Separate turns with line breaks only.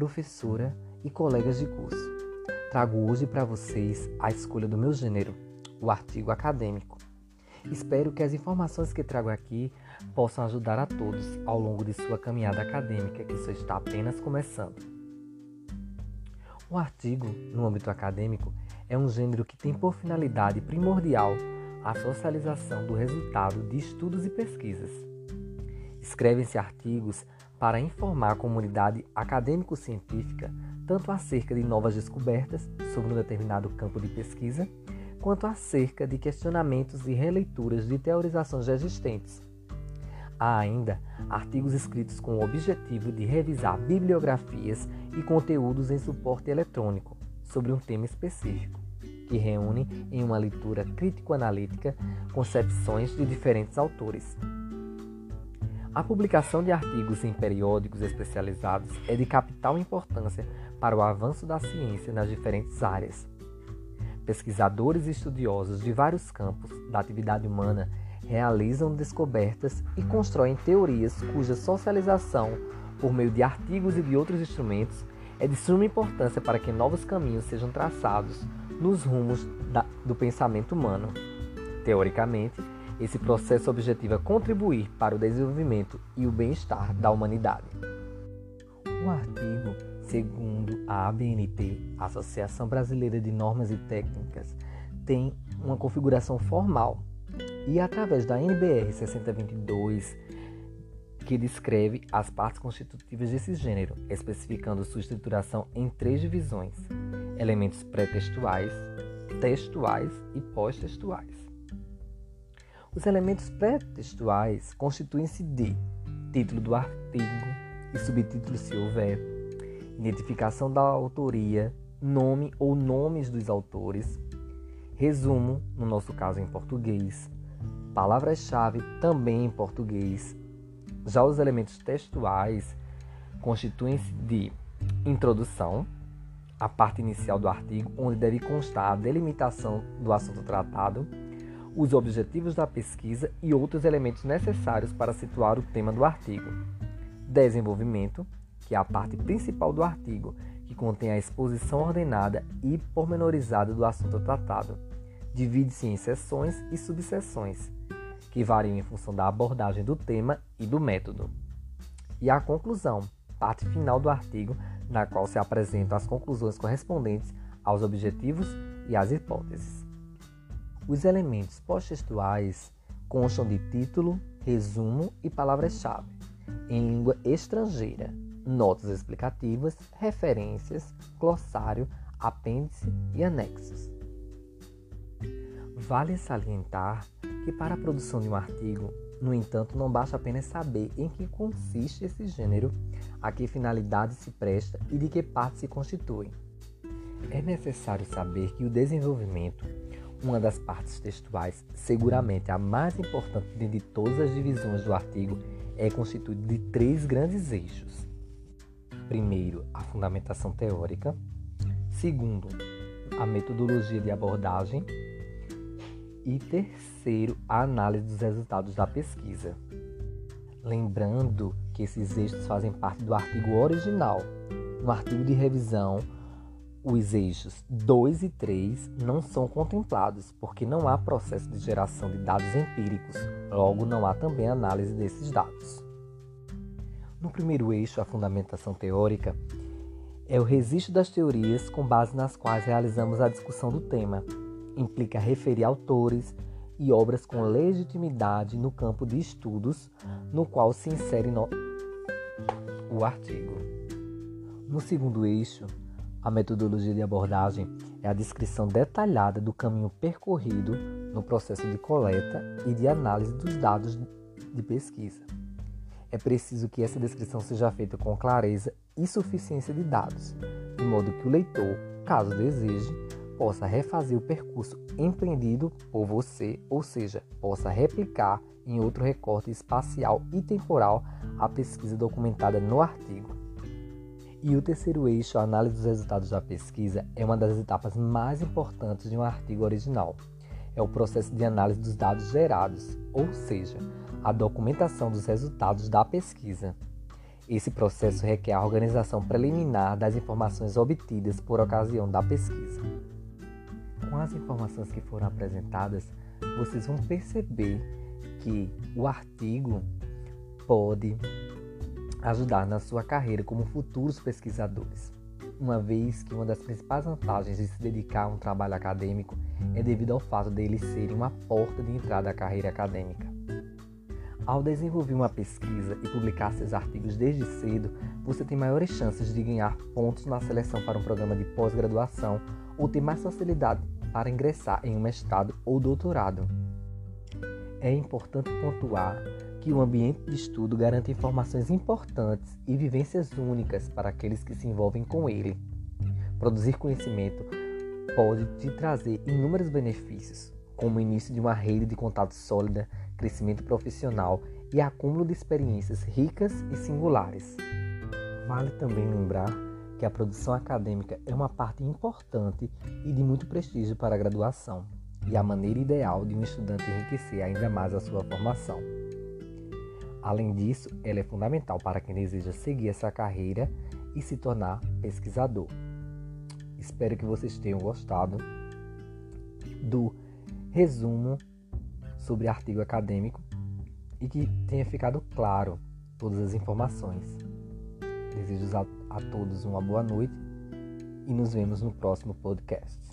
professora e colegas de curso. Trago hoje para vocês a escolha do meu gênero, o artigo acadêmico. Espero que as informações que trago aqui possam ajudar a todos ao longo de sua caminhada acadêmica, que só está apenas começando. O artigo, no âmbito acadêmico, é um gênero que tem por finalidade primordial a socialização do resultado de estudos e pesquisas. Escrevem-se artigos para informar a comunidade acadêmico-científica tanto acerca de novas descobertas sobre um determinado campo de pesquisa, quanto acerca de questionamentos e releituras de teorizações já existentes. Há ainda artigos escritos com o objetivo de revisar bibliografias e conteúdos em suporte eletrônico sobre um tema específico, que reúne em uma leitura crítico-analítica concepções de diferentes autores. A publicação de artigos em periódicos especializados é de capital importância para o avanço da ciência nas diferentes áreas. Pesquisadores e estudiosos de vários campos da atividade humana realizam descobertas e constroem teorias cuja socialização, por meio de artigos e de outros instrumentos, é de suma importância para que novos caminhos sejam traçados nos rumos da, do pensamento humano. Teoricamente, esse processo objetiva contribuir para o desenvolvimento e o bem-estar da humanidade. O artigo, segundo a ABNT, Associação Brasileira de Normas e Técnicas, tem uma configuração formal e através da NBR 6022, que descreve as partes constitutivas desse gênero, especificando sua estruturação em três divisões: elementos pré-textuais, textuais e pós-textuais. Os elementos pré-textuais constituem-se de título do artigo e subtítulo se houver, identificação da autoria, nome ou nomes dos autores, resumo, no nosso caso em português, palavras-chave também em português. Já os elementos textuais constituem-se de introdução, a parte inicial do artigo, onde deve constar a delimitação do assunto tratado os objetivos da pesquisa e outros elementos necessários para situar o tema do artigo. Desenvolvimento, que é a parte principal do artigo, que contém a exposição ordenada e pormenorizada do assunto tratado. Divide-se em seções e subseções, que variam em função da abordagem do tema e do método. E a conclusão, parte final do artigo, na qual se apresentam as conclusões correspondentes aos objetivos e às hipóteses. Os elementos pós-textuais constam de título, resumo e palavras-chave, em língua estrangeira, notas explicativas, referências, glossário, apêndice e anexos. Vale salientar que para a produção de um artigo, no entanto, não basta apenas saber em que consiste esse gênero, a que finalidade se presta e de que parte se constitui. É necessário saber que o desenvolvimento uma das partes textuais, seguramente a mais importante de todas as divisões do artigo, é constituída de três grandes eixos. Primeiro, a fundamentação teórica. Segundo, a metodologia de abordagem. E terceiro, a análise dos resultados da pesquisa. Lembrando que esses eixos fazem parte do artigo original. No artigo de revisão, os eixos 2 e 3 não são contemplados, porque não há processo de geração de dados empíricos, logo, não há também análise desses dados. No primeiro eixo, a fundamentação teórica, é o registro das teorias com base nas quais realizamos a discussão do tema. Implica referir autores e obras com legitimidade no campo de estudos no qual se insere no... o artigo. No segundo eixo, a metodologia de abordagem é a descrição detalhada do caminho percorrido no processo de coleta e de análise dos dados de pesquisa. É preciso que essa descrição seja feita com clareza e suficiência de dados, de modo que o leitor, caso deseje, possa refazer o percurso empreendido por você, ou seja, possa replicar em outro recorte espacial e temporal a pesquisa documentada no artigo. E o terceiro eixo, a análise dos resultados da pesquisa, é uma das etapas mais importantes de um artigo original. É o processo de análise dos dados gerados, ou seja, a documentação dos resultados da pesquisa. Esse processo requer a organização preliminar das informações obtidas por ocasião da pesquisa. Com as informações que foram apresentadas, vocês vão perceber que o artigo pode ajudar na sua carreira como futuros pesquisadores, uma vez que uma das principais vantagens de se dedicar a um trabalho acadêmico é devido ao fato dele ser uma porta de entrada à carreira acadêmica. Ao desenvolver uma pesquisa e publicar seus artigos desde cedo, você tem maiores chances de ganhar pontos na seleção para um programa de pós-graduação ou ter mais facilidade para ingressar em um mestrado ou doutorado. É importante pontuar que o ambiente de estudo garante informações importantes e vivências únicas para aqueles que se envolvem com ele. Produzir conhecimento pode te trazer inúmeros benefícios, como o início de uma rede de contato sólida, crescimento profissional e acúmulo de experiências ricas e singulares. Vale também lembrar que a produção acadêmica é uma parte importante e de muito prestígio para a graduação e a maneira ideal de um estudante enriquecer ainda mais a sua formação. Além disso, ela é fundamental para quem deseja seguir essa carreira e se tornar pesquisador. Espero que vocês tenham gostado do resumo sobre artigo acadêmico e que tenha ficado claro todas as informações. Desejo a, a todos uma boa noite e nos vemos no próximo podcast.